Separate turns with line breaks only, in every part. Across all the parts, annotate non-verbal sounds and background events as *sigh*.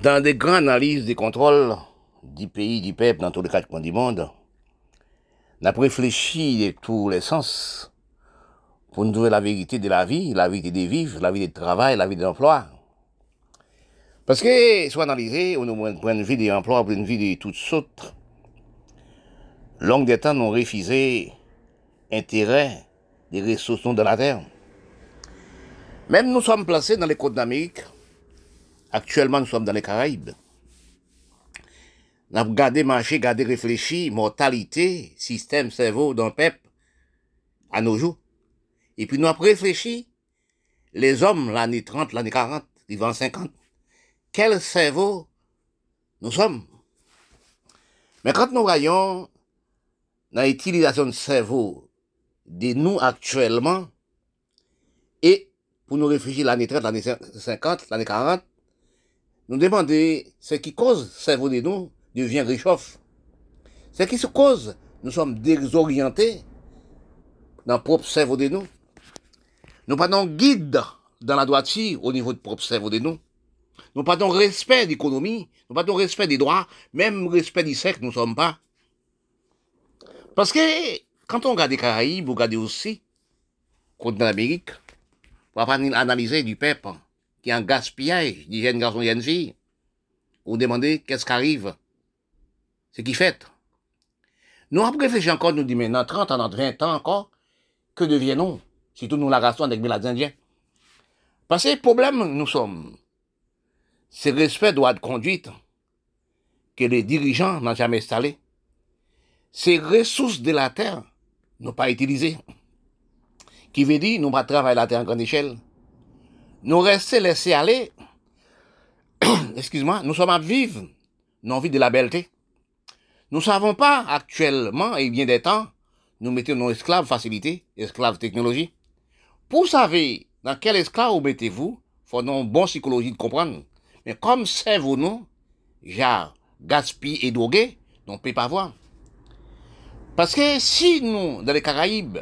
Dans des grandes analyses des contrôles du pays, du peuple, dans tous les quatre coins du monde, on a réfléchi de tous les sens pour nous trouver la vérité de la vie, la vérité des vivres, la vérité du travail, la vie de l'emploi. Parce que, soit analysé, on a point de vue des emplois, point de vue de toutes sortes, longue des temps, nous refusé intérêt des ressources de la terre. Même nous sommes placés dans les côtes d'Amérique, actuellement nous sommes dans les Caraïbes. Nous avons gardé marché, gardé réfléchi, mortalité, système cerveau d'un peuple à nos jours. Et puis nous avons réfléchi, les hommes, l'année 30, l'année 40, l'année 50, quel cerveau nous sommes? Mais quand nous voyons l'utilisation de cerveau de nous actuellement, et pour nous réfléchir l'année 30, l'année 50, l'année 40, nous demander ce qui cause cerveau de nous devient réchauffe. Ce qui se cause, nous sommes désorientés dans le propre cerveau de nous. Nous pas guide dans la droiture au niveau du propre cerveau de nous. Nous pas respect d'économie, nous pas respect des droits, même respect du sexe, nous ne sommes pas. Parce que quand on regarde les Caraïbes, on regarde aussi, contre l'Amérique, on va pas analyser du peuple qui est en gaspillage, des jeunes garçons et jeunes filles. On demander qu'est-ce qui arrive, ce qui fait? Nous, après réfléchir encore, nous disons, mais dans 30 ans, dans 20 ans encore, que deviennent-nous? Surtout nous la race avec les Indiens. Parce que le problème, nous sommes, c'est le respect droit de conduite que les dirigeants n'ont jamais installé. Ces ressources de la terre n'ont pas utilisées. Qui veut dire, nous pas travailler la terre en grande échelle. Nous rester laisser aller, *coughs* excuse-moi, nous sommes à vivre non vie de la belleté. Nous savons pas actuellement, et bien des temps, nous mettons nos esclaves facilité, esclaves technologie. Pour savoir dans quel esclave vous mettez-vous, faut une bonne psychologie de comprendre. Mais comme c'est vous, nous, genre, gaspille et drogué, on ne peut pas voir. Parce que si nous, dans les Caraïbes,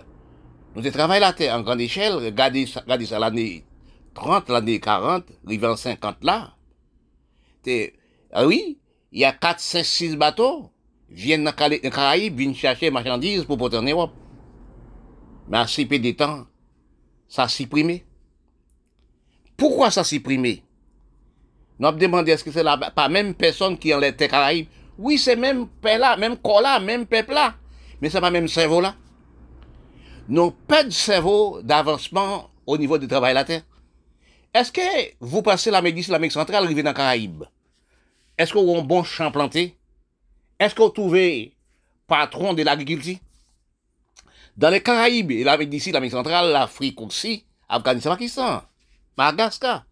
nous travaillons la terre en grande échelle, regardez, regardez ça l'année 30, l'année 40, arrivé en 50 là, ah oui, il y a 4, 5, 6 bateaux, viennent dans les Caraïbes, viennent chercher marchandises pour porter en Europe. Mais à si peu de temps, ça a supprimé. Pourquoi ça a supprimé? Nous avons demandé est-ce que c'est la pas même personne qui en les Caraïbes. Oui, c'est même peuple là, même corps là, même peuple là. Mais c'est pas même cerveau là. Nous pas de cerveau d'avancement au niveau du travail de la terre. Est-ce que vous passez la médecine, l'Amérique centrale, arrivez dans Caraïbes? Est-ce que vous avez un bon champ planté? Est-ce que vous trouvez patron de l'agriculture? Dans les Caraïbes, et l'Amérique d'ici, l'Amérique centrale, l'Afrique aussi, Afghanistan, Pakistan, Madagascar,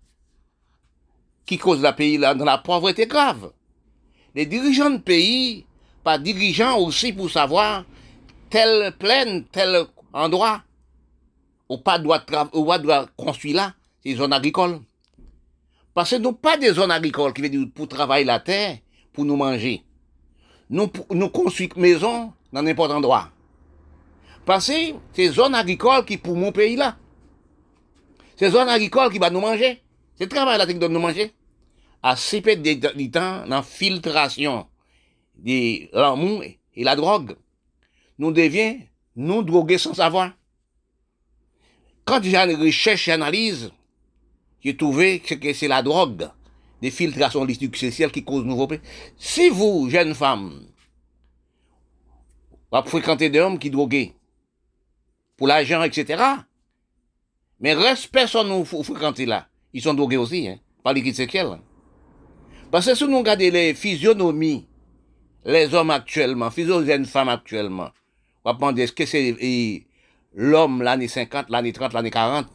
qui cause la pays là, dans la pauvreté grave. Les dirigeants de pays, pas dirigeants aussi pour savoir telle plaine, tel endroit, ou pas de, doit construire là, c'est zones agricoles. Parce que nous pas des zones agricoles qui veut pour travailler la terre, pour nous manger. Nous, nous construisons maison dans n'importe endroit. Parce que c'est zones agricoles qui pour mon pays là. C'est zones agricoles qui va nous manger. C'est travail là qui donne nous manger. À peu de temps dans filtration de l'amour et la drogue, nous devions nous droguer sans savoir. Quand j'ai recherche et analyse, j'ai trouvé que c'est la drogue, des filtrations sociales qui cause nouveau Si vous, jeune femme, vous fréquenter des hommes qui droguent pour l'argent, etc., mais reste personne nous fréquenter là. Ils sont drogués aussi, hein, par liquide. Parce que si nous regardons les physionomies, les hommes actuellement, physionomies des femmes actuellement, on va demander est-ce que c'est l'homme l'année 50, l'année 30, l'année 40.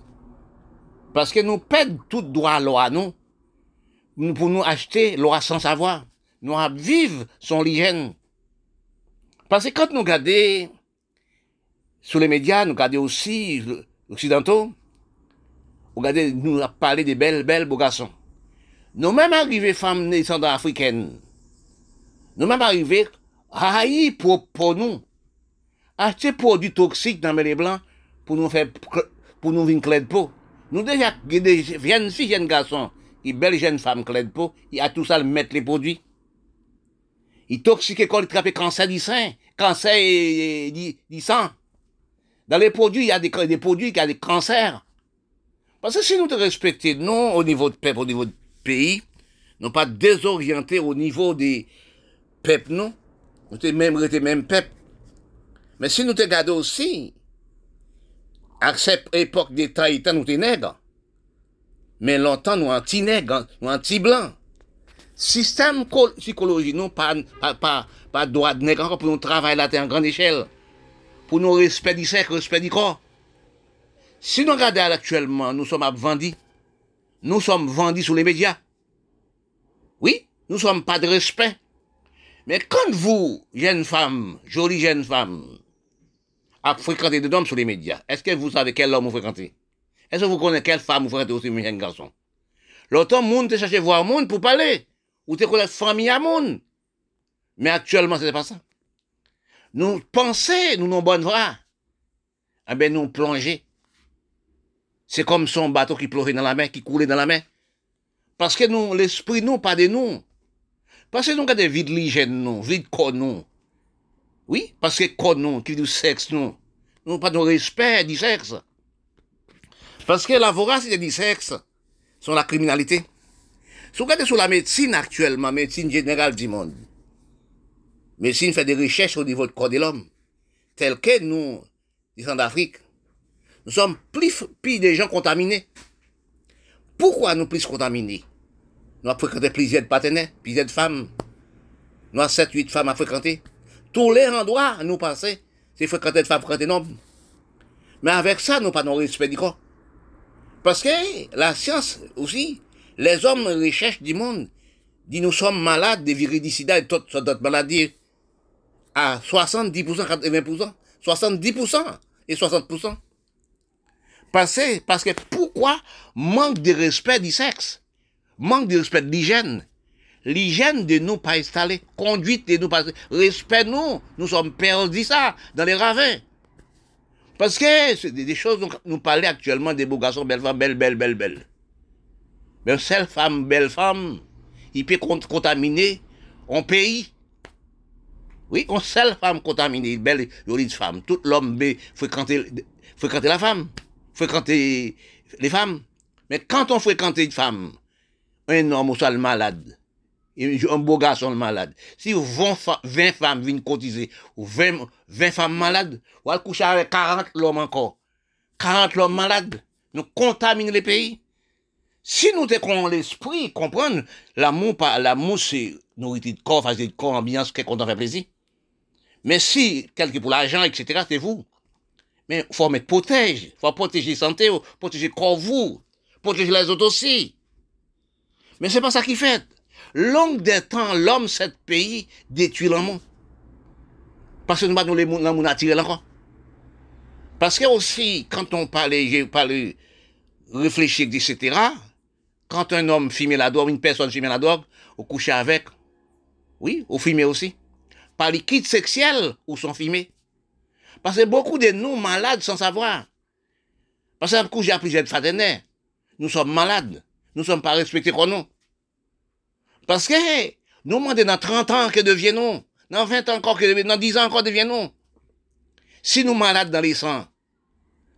Parce que nous perdons tout droit à loi, nous, pour nous acheter loi sans savoir. Nous vivre son hygiène. Parce que quand nous regardons sur les médias, nous regardons aussi occidentaux, regardez, nous parlé des belles, belles beaux garçons. Nous même arrivés femmes naissantes africaines, nous même arrivés haïs pour, pour nous, acheter produits toxiques dans les blancs pour nous faire, pour nous venir de peau. Nous déjà, des jeunes filles, jeunes garçons, il belle jeune femme Claude Po, il a tout ça le mettre les produits. Il toxique quand il trappe cancer du sein, cancer du sang. Dans les produits, il y a des, des produits qui ont des cancers. Parce que si nous te respectons, non, au niveau de peuple, au niveau de pays, non pas désorientés au niveau des peuples, non. Nous sommes même, même peuple. Mais si nous te gardons aussi, à cette époque des Tahitans, nous sommes nègres. Mais longtemps, nous anti-nègres, nous anti-blancs. Système psychologique, non, pas, pas, pas, droit de nègre pour nous travailler là en grande échelle. Pour nous respect du sexe, respect du corps. Si nous regardons actuellement, nous sommes vendus. Nous sommes vendus sur les médias. Oui, nous sommes pas de respect. Mais quand vous, jeune femme, jolie jeune femme, a fréquenté des hommes sur les médias, est-ce que vous savez quel homme vous fréquentez? Est-ce que vous connaissez quelle femme vous fréquentez aussi, un jeune garçon? L'autre monde, te cherche voir monde pour parler. Ou te connaître famille à monde. Mais actuellement, ce n'est pas ça. Nous pensons, nous nous bonne voie. Eh bien, nous plonger. C'est comme son bateau qui pleurait dans la mer, qui coulait dans la mer. Parce que nous, l'esprit, nous, pas de nous. Parce que nous avons des vides l'hygiène, nous, vides corps, nous. Oui, parce que corps, nous, qui du sexe, nous. Nous pas de respect du sexe. Parce que la voracité du sexe sont la criminalité. Si vous regardez sur la médecine actuellement, médecine générale du monde, médecine fait des recherches au niveau du corps de l'homme, tel que nous, les d'Afrique, nous sommes plus, plus des gens contaminés. Pourquoi nous plus contaminés? Nous avons fréquenté plusieurs partenaires, plusieurs femmes. Nous avons 7, 8 femmes à fréquenter. Tous les endroits, nous passer, c'est fréquenter des femmes, fréquenter des hommes. Mais avec ça, nous pas de respect du corps. Parce que la science aussi, les hommes recherchent du monde, disent nous sommes malades de viridicida et toutes d'autres maladies à 70%, 80%, 70% et 60%. Parce parce que pourquoi manque de respect du sexe? manque de respect de l'hygiène? L'hygiène de nous pas installée, conduite de nous pas respect nous, nous sommes perdus ça dans les ravins. Parce que c'est des choses dont nous parlons actuellement des beaux garçons, belles femmes, belles, belles, belles, belles. Mais seule femme, belle femme, il peut contaminer un pays. Oui, une seule femme contaminée, belle, jolie femme. Tout l'homme fréquenter, fréquenter la femme, fréquenter les femmes. Mais quand on fréquente une femme, un homme ou malade, un beau garçon malade, si 20, femmes viennent cotiser, ou 20, 20 femmes malades, ou aller coucher avec 40 hommes encore, 40 hommes malades, nous contaminons les pays. Si nous avons l'esprit, comprendre, l'amour, l'amour, c'est nourriture de corps, facile de corps, ambiance, qu'on fait plaisir. Mais si, quelque pour l'argent, etc., c'est vous. Mais il faut mettre protège, il faut protéger la santé, protéger le corps, vous, protéger les autres aussi. Mais c'est pas ça qui fait. Longue des temps, l'homme, cet pays, détruit monde. Parce que nous nous les nous attirer encore. Parce que aussi, quand on parlait, j'ai parlé, réfléchir, etc., quand un homme filme la drogue, une personne filme la drogue, on couche avec, oui, on filme aussi. Par liquide sexuel, ou sont filmés. Parce que beaucoup de nous malades sans savoir. Parce que couche à plusieurs partenaires. Nous sommes malades. Nous ne sommes pas respectés comme nous. Parce que, nous demandons dans 30 ans que deviennons, dans 20 ans encore que deviennons, dans 10 ans encore deviennons. Si nous malades dans les sangs,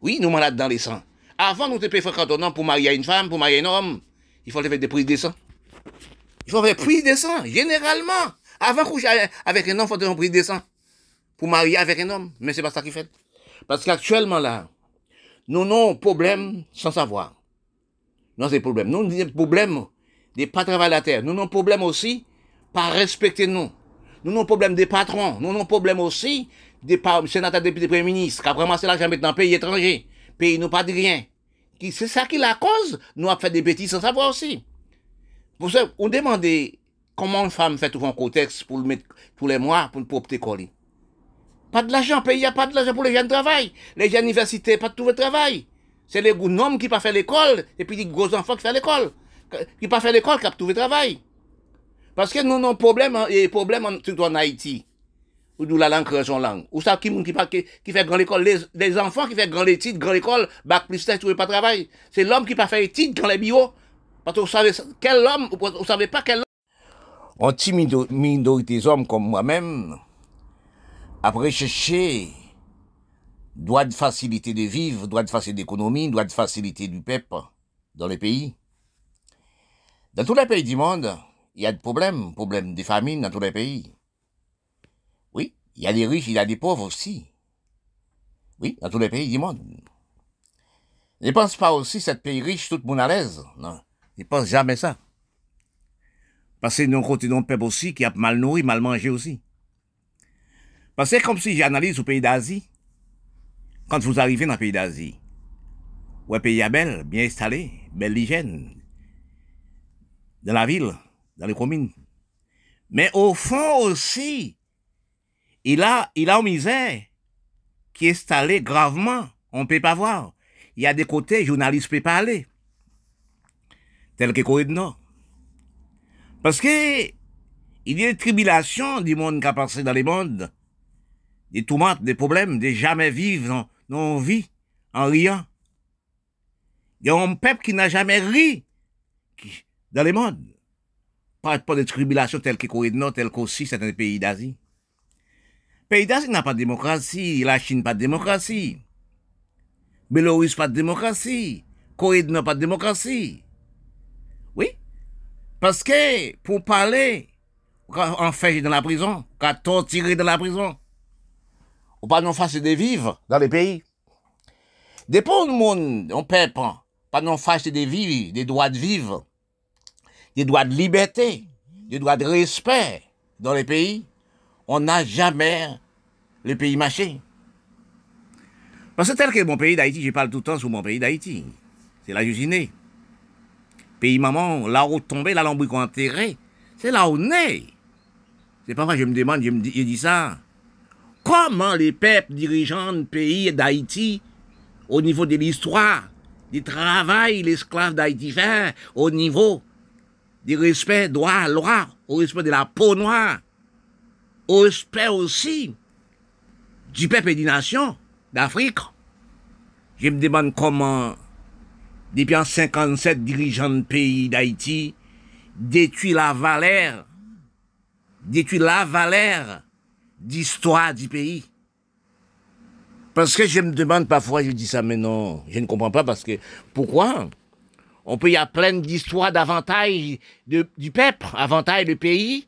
oui, nous malades dans les sangs. Avant, nous étions fréquentants pour marier une femme, pour marier un homme. Il faut faire des prises de sang. Il faut faire des prises de sang, généralement. Avant coucher avec un homme, il faut faire des prises de sang. Pour marier avec un homme. Mais c'est pas ça qui fait. Parce qu'actuellement, là, nous avons problème sans savoir. Non, c'est problème. Nous avons des problèmes de pas travailler la terre. Nous avons problème aussi pas respecter nous. Nous avons problème des patrons. Nous avons problème aussi des sénateurs, députés, premiers ministres, qui ont ramassé l'argent dans le pays étranger. Pays nous pas de rien. C'est ça qui est la cause? Nous avons fait des bêtises sans savoir aussi. Pour ça, on demandait comment une femme fait tout un contexte pour le mettre tous les mois pour, opter coller. Pas de l'argent, pays, il n'y a pas de l'argent pour les jeunes travail. Les jeunes universités, pas de tout le travail. C'est les hommes qui pas fait l'école, et puis les gros enfants qui font l'école. Qui pas fait l'école, qui ont trouvé travail. Parce que nous avons un problème, et problème surtout en Haïti, nous la langue son langue. Ou ça, qui, qui, qui, fait grand école, les, les, enfants qui font grand études, grand école, bac plus test, trouvent pas travail. C'est l'homme qui pas fait études, grand les bio, Parce que vous savez quel homme, vous savez pas quel homme? Anti minorités hommes comme moi-même, après chercher droit de facilité de vivre, droit de facilité d'économie, droit de facilité du peuple dans les pays. Dans tous les pays du monde, il y a des problèmes, problèmes de famine dans tous les pays. Oui, il y a des riches, il y a des pauvres aussi. Oui, dans tous les pays du monde. Ne pense pas aussi cette pays riche, tout le monde à l'aise. Non, ne pense jamais ça. Parce que nous côté d'un peuple aussi qui a mal nourri, mal mangé aussi. Parce que comme si j'analyse au pays d'Asie, quand vous arrivez dans le pays d'Asie, où un pays belle, bien installé, belle hygiène, dans la ville, dans les communes. Mais au fond aussi, il a, il a une misère qui est installée gravement. On ne peut pas voir. Il y a des côtés, journalistes ne peuvent pas aller. Tel que Corée Nord. Parce que, il y a des tribulations du monde qui a passé dans les mondes. Des tourmentes, des problèmes, de jamais vivre dans, vie, en riant. Il y a un peuple qui n'a jamais ri dans les mondes. Pas, pas de tribulations telles que Corée du Nord, telles qu'aussi certains pays d'Asie. Pays d'Asie n'a pas de démocratie, la Chine pas de démocratie. Belarus pas de démocratie. Corée du Nord pas de démocratie. Oui. Parce que, pour parler, on fait dans la prison, on torturer dans la prison. Ou pas non face de vivre dans les pays. Des pauvres monde, on peuple, pas non face de vivre, des droits de vivre, des droits de liberté, des droits de respect dans les pays, on n'a jamais le pays marché. Parce que tel que mon pays d'Haïti, je parle tout le temps sur mon pays d'Haïti. C'est là où je né. Pays maman, là où tombé, là où enterré, c'est là où on est. C'est pas vrai, je me demande, je me dis, je dis ça. Comment les peuples dirigeants du pays d'Haïti, au niveau de l'histoire, du travail, l'esclave d'Haïti fait, au niveau du respect, droit, loi, au respect de la peau noire, au respect aussi du peuple et des nations d'Afrique. Je me demande comment, depuis en 57 dirigeants de pays d'Haïti, détruit la valeur, détruit la valeur d'histoire du pays. Parce que je me demande parfois, je dis ça, mais non, je ne comprends pas parce que, pourquoi? On peut y avoir plein d'histoires d'avantages du peuple, avantages du pays.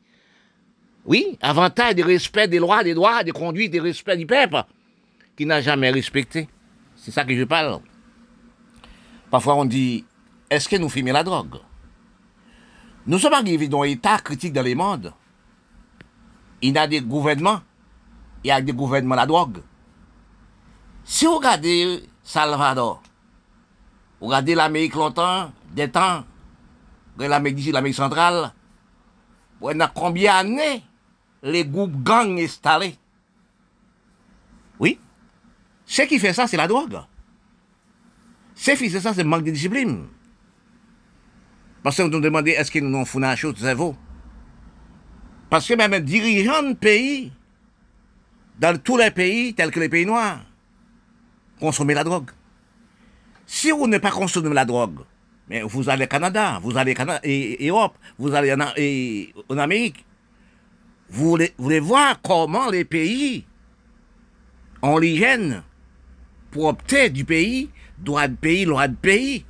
Oui, avantages de respect des lois, des droits, des conduites, des respect du peuple, qui n'a jamais respecté. C'est ça que je parle. Parfois on dit, est-ce que nous filmons la drogue? Nous sommes arrivés dans un état critique dans le monde. Il y a des gouvernements, il y a des gouvernements la drogue. Si vous regardez Salvador, regardez l'Amérique longtemps, des temps, l'Amérique d'ici, l'Amérique centrale, a combien d'années les groupes gangs installés? Oui. Ce qui fait ça, c'est la drogue. Ce qui fait ça, c'est le manque de discipline. Parce que nous demandons, est-ce que nous avons fait une chose, c'est vous Parce que même un dirigeant de pays, dans tous les pays, tels que les pays noirs, consomment la drogue. Si vous ne pas consommer la drogue, mais vous allez au Canada, vous allez en Europe, vous allez en, Amérique, vous voulez, voir comment les pays ont l'hygiène pour opter du pays, droit de pays, loi de pays.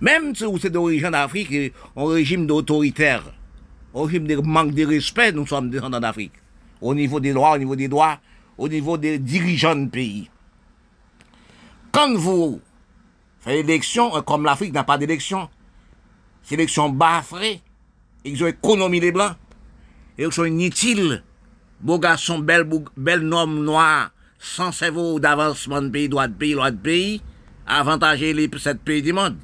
Même si vous êtes d'origine d'Afrique, un régime d'autoritaire, un régime de manque de respect, nous sommes descendants d'Afrique. Au niveau des droits, au niveau des droits, au niveau des dirigeants de pays. Kan vou fè l'eleksyon, kom euh, l'Afrique nan pa d'eleksyon, se l'eleksyon bafre, eleksyon ekonomi de blan, eleksyon nitil, bo gason bel, bel nom noa, san sevo d'avansman de peyi, doa de peyi, loa de peyi, avantaje li pou set peyi di moun.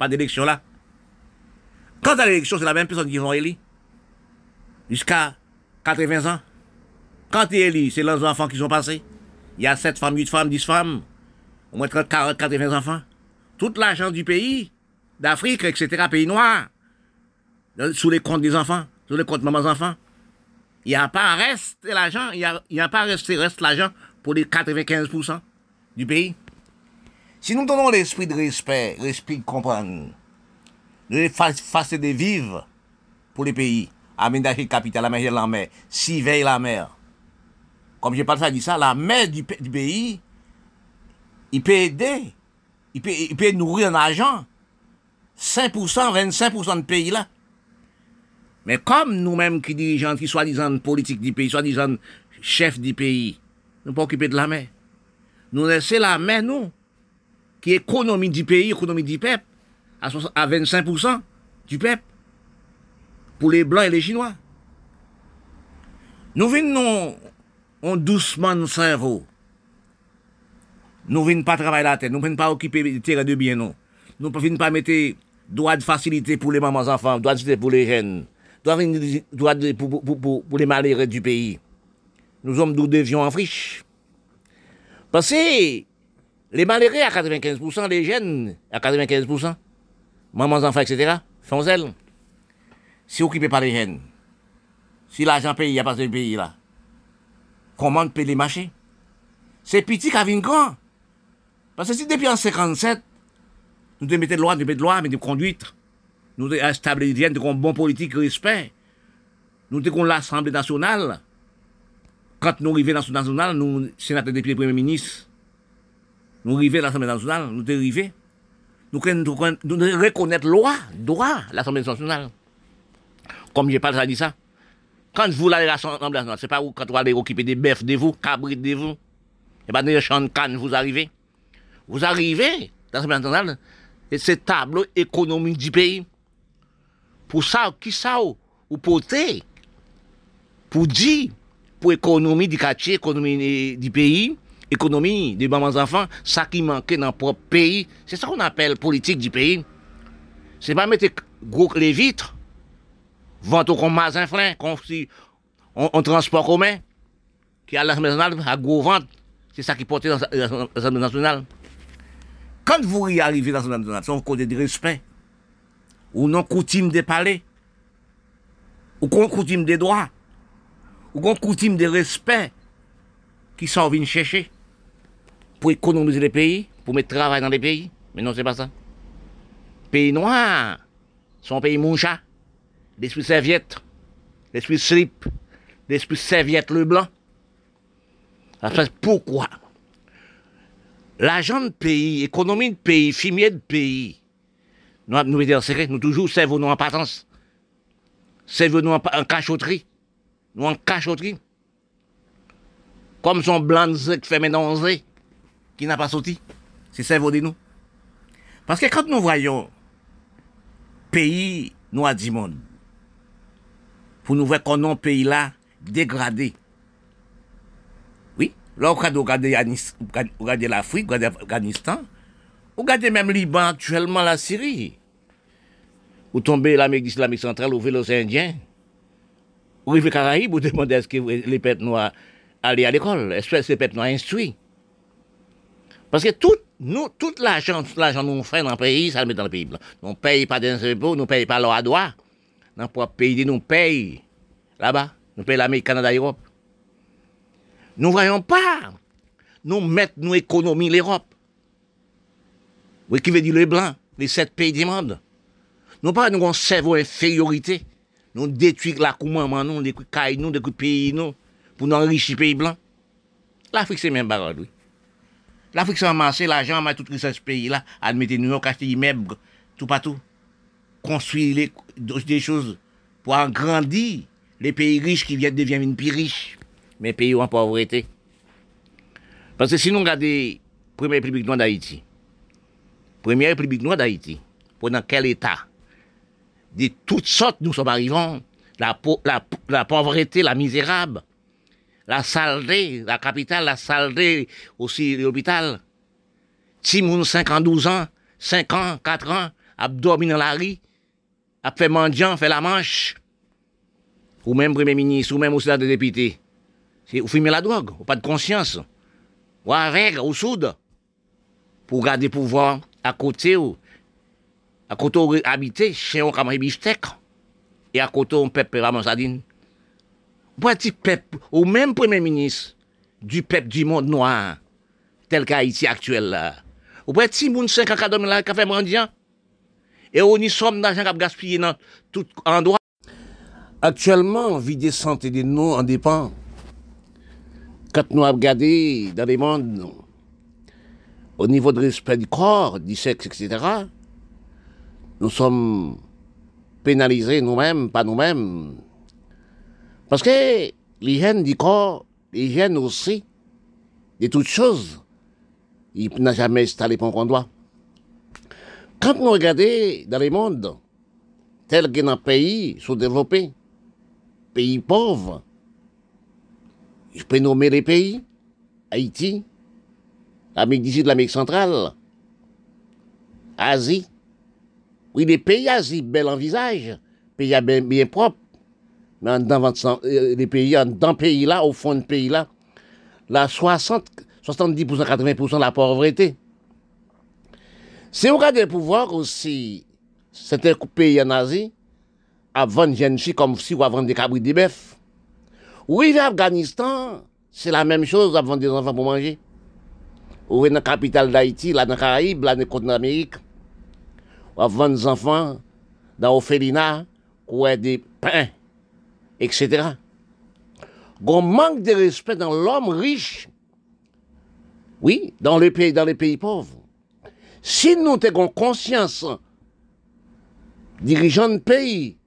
Pa d'eleksyon la. Kan ta l'eleksyon, se la men peson ki yon eli, jiska 80 an. Kan te eli, se lan zanfan ki son pase, ya 7 fam, 8 fam, 10 fam, au moins 30, 40, 80 enfants. Tout l'argent du pays, d'Afrique, etc., pays noirs, sous les comptes des enfants, sous les comptes de mamans enfants. Il n'y a pas reste l'argent, il n'y a, pas resté reste l'argent pour les 95% du pays. Si nous donnons l'esprit de respect, l'esprit de comprendre, nous faciliter de vivre pour les pays. Aménager le capital, aménager la mer, surveiller la mer. Comme je parle ça, dit ça, la mer du, pays, il peut aider, il peut, il peut nourrir un argent. 5%, 25% de pays là. Mais comme nous-mêmes qui dirigeons, qui soi-disant politique du pays, soi-disant chef du pays, nous pas occupés de la mer. Nous laissons la mer, nous, qui est économie du pays, économie du peuple, à 25% du peuple, pour les Blancs et les Chinois. Nous venons en doucement de cerveau. Nous ne venons pas travailler la tête, nous ne venons pas occuper des terrains de bien, non. Nous ne venons pas mettre droit de facilité pour les mamans enfants, droit de facilité pour les jeunes, droit de, pour, les malheureux du pays. Nous sommes nous devions en friche. Parce que les malheureux à 95%, les jeunes à 95%, mamans enfants, etc., font zèle. Si occupé par les jeunes, si l'argent paye, il n'y a pas de pays là. Comment peut les marcher C'est petit qui a grand. Parce que si depuis en 57, nous devons mettre de loi, nous devons de loi, mais de conduite, nous devons nous devons bon politique, respect, nous devons l'Assemblée nationale. Quand nous arrivons à l'Assemblée nationale, nous, sénateurs, députés, premiers ministres, nous arrivons à l'Assemblée nationale, nous arriver. Nous devons reconnaître loi, droit, l'Assemblée nationale. Comme je parle, ça dit ça. Quand vous allez à l'Assemblée nationale, c'est pas où, quand vous allez occuper des bœufs de vous, cabrites de vous, et pas des champs de canne, vous arrivez. Vous arrivez dans l'Assemblée nationale, et c'est tableau économique du pays. Pour ça, qui ça, ou porter, pour dire, pour l'économie du quartier, économie du pays, économie des mamans enfants, ça qui manquait dans le propre pays, c'est ça qu'on appelle politique du pays. C'est pas mettre gros les vitres, vendre comme mazin flin, comme si on, transport commun, qui a l'Assemblée nationale à gros vente. C'est ça qui portait dans l'Assemblée nationale. Quand vous y arrivez dans l'Assemblée nationale, c'est un côté de respect, ou non coutume de parler, ou qu'on coutume des droits, ou qu'on coutume de respect qui sont venus chercher pour économiser les pays, pour mettre travail dans les pays. Mais non, c'est pas ça. Pays noirs sont pays moucha l'esprit serviette, l'esprit slip, l'esprit serviette le blanc. Pourquoi? L'argent de pays, économie de pays, fumier de pays, nous, nous dire secret, nous toujours servons nous en patence. Servons nous en, cachotterie. Nous en cachotterie. Comme son blanc qui fait maintenant qui n'a pas sauté. C'est cerveau de nous. Parce que quand nous voyons pays noirs du monde, pour nous voir qu'on a un pays là dégradé. Là, on regarde l'Afrique, on regarde l'Afghanistan, on regarde même Liban, actuellement la Syrie. Vous tombez l'Amérique islamique centrale, vous l'océan Indien. Vous arrivez Caraïbes, vous demandez est-ce que les pètes noirs allaient à l'école, est-ce que les pètes noirs instruits? Parce que tout, nous, l'argent, l'argent nous fait dans le pays, ça le met dans le pays. On ne paye pas d'impôts, nous ne paye pas à droit dans le pays, nous payons là-bas, nous payons l'Amérique, Canada, Europe. Nous ne voyons pas, nous mettons nos économies l'Europe. Oui, qui veut dire les Blancs, les sept pays du monde. Nous pas nous cerveau infériorité. Nous détruisons la commandement, nous, nous, les pays, nous, pour nous enrichir les pays blancs. L'Afrique, c'est même bagarre, oui. L'Afrique, c'est amassé l'argent, mais tout ce pays-là, admettez New York, acheter des meubles, tout partout construire des choses pour agrandir les pays riches qui viennent devenir plus riches, mais pays en pauvreté. Parce que si nous regardons la Première République noire d'Haïti, Première République noire d'Haïti, pendant quel état De toutes sortes, nous sommes arrivés. La, pauvreté, la misérable, la saleté, la capitale, la saleté, aussi l'hôpital. Si 5 ans, 12 ans, 5 ans, 4 ans, a dormi dans la rue, a fait mendiant, fait la manche, ou même Premier ministre, ou même au Sénat des députés, vous fumez la drogue, ou pas de conscience, ou avec, ou soude, pour garder pouvoir à côté, ou à côté où habiter, chez un camarade biftek, et à côté un peuple ramon sardine. Ou petit peuple, ou même Premier ministre du peuple du monde noir, tel qu'Haïti actuel là. Ou petit moun 5 ans qui a fait mendiant, Et on y somme d'argent qui a gaspillé dans tout endroit. Actuellement, vie des santé de nous en dépend. Quand nous regardons dans les mondes, au niveau de respect du corps, du sexe, etc., nous sommes pénalisés nous-mêmes, pas nous-mêmes. Parce que l'hygiène du corps, l'hygiène aussi, de toutes choses, il n'a jamais installé pour qu'on doit. Quand nous regardons dans les mondes, tels que dans les pays sous-développés, pays pauvres, je peux nommer les pays, Haïti, l'Amérique du Sud, l'Amérique centrale, Asie. Oui, les pays Asie, bel en visage, pays bien, bien propre, mais dans euh, les pays, dans pays là, au fond de pays là, la 60, 70%, 80% de la pauvreté. Si on regarde le pouvoir aussi, c'était un pays en Asie, à vendre comme si on vendre des cabris de bœuf. Oui, l'Afghanistan, c'est la même chose vendre des enfants pour manger. Ou dans la capitale d'Haïti, là dans les Caraïbes, là dans le continent d'Amérique. On vendre des enfants dans l'Ophelina, ou des pains, etc. On manque de respect dans l'homme riche. Oui, dans les pays, dans les pays pauvres. Si nous avons conscience, dirigeants de pays,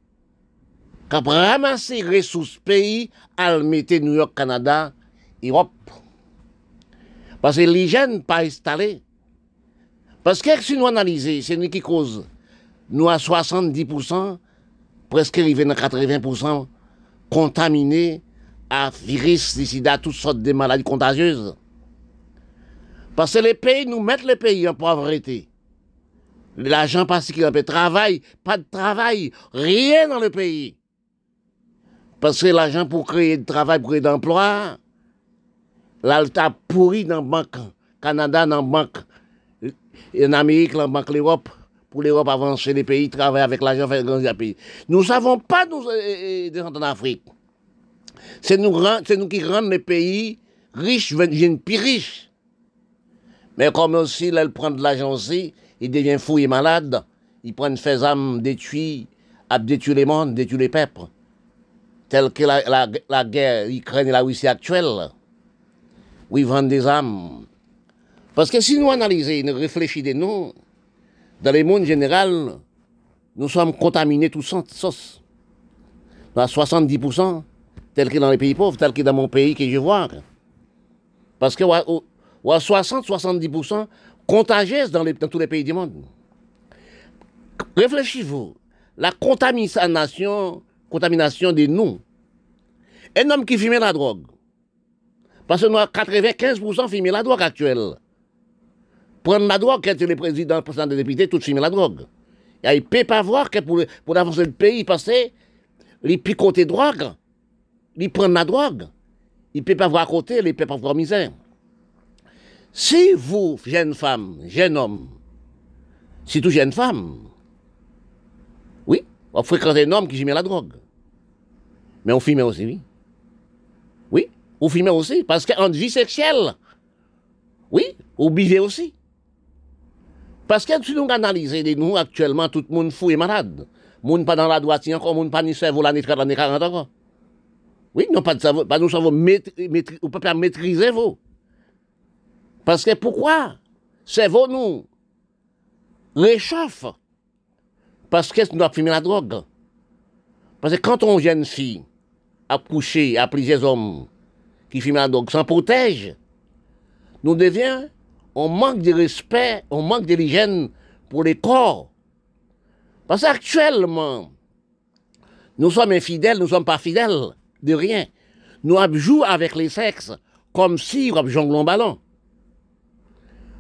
qui ramasser les ressources pays, à mettre New York, Canada, Europe. Parce que l'hygiène pas installée. Parce que si nous analysons, c'est nous qui cause. Nous à 70%, presque arrivé à 80%, contaminés à virus, à toutes sortes de maladies contagieuses. Parce que les pays nous mettent les pays en pauvreté. L'argent parce qu'il y a de travail, pas de travail, rien dans le pays. Parce que l'argent pour créer de travail, pour créer d'emploi, l'alta pourri dans la banque, Canada dans la banque, en Amérique dans la banque l'Europe, pour l'Europe avancer les pays, travailler avec l'argent, faire grandir les pays. Nous ne savons pas nous euh, euh, descendre en Afrique. C'est nous, qui rendons les pays riches, viennent plus riches. Mais comme aussi, là, il prend de l'argent aussi, il devient fou et malade. Il prend fait âme, détruit, a détruit les mondes, détruit les peuples. Tel que la, la, guerre Ukraine et la Russie actuelle. Où ils vendent des âmes. Parce que si nous analysons, nous réfléchissons, nous, dans le monde général, nous sommes contaminés tous sauce. À 70%, tel que dans les pays pauvres, tel que dans mon pays que je vois. Parce que ou à 60-70% contagieuse dans, tous les pays du monde. Réfléchissez-vous, la contamination, contamination de nous. Un homme qui fume la drogue, parce que nous avons 95% fumé la drogue actuelle. Prendre la drogue, quand le président, le président des députés, tout fument la drogue. Il ne peut pas voir que pour, pour avancer le pays, parce que les picoter drogue, la drogue. Il ne peut pas voir à côté, il ne peut pas voir misère. Si vous, jeune femme, jeune homme, surtout jeune femme, on fréquente un homme qui fume la drogue. Mais on fume aussi, oui. Oui, on fume aussi, parce qu'en vie sexuelle, oui, on buvez aussi. Parce que si nous analysons nous actuellement, tout le monde fou et malade. Monde pas dans la droite, encore, monde pas ni cerveau, l'année 30, l'année 40 encore. Oui, non, pas de cerveau, pas nous maîtriser, on pas maîtriser vous. Parce que pourquoi? Cerveau nous réchauffe. Parce que nous avons fumé la drogue. Parce que quand on jeune fille a couché à plusieurs hommes qui fument la drogue s'en protège, nous devions, on manque de respect, on manque de l'hygiène pour les corps. Parce qu'actuellement, nous sommes infidèles, nous ne sommes pas fidèles de rien. Nous jouons avec les sexes comme si nous un ballon.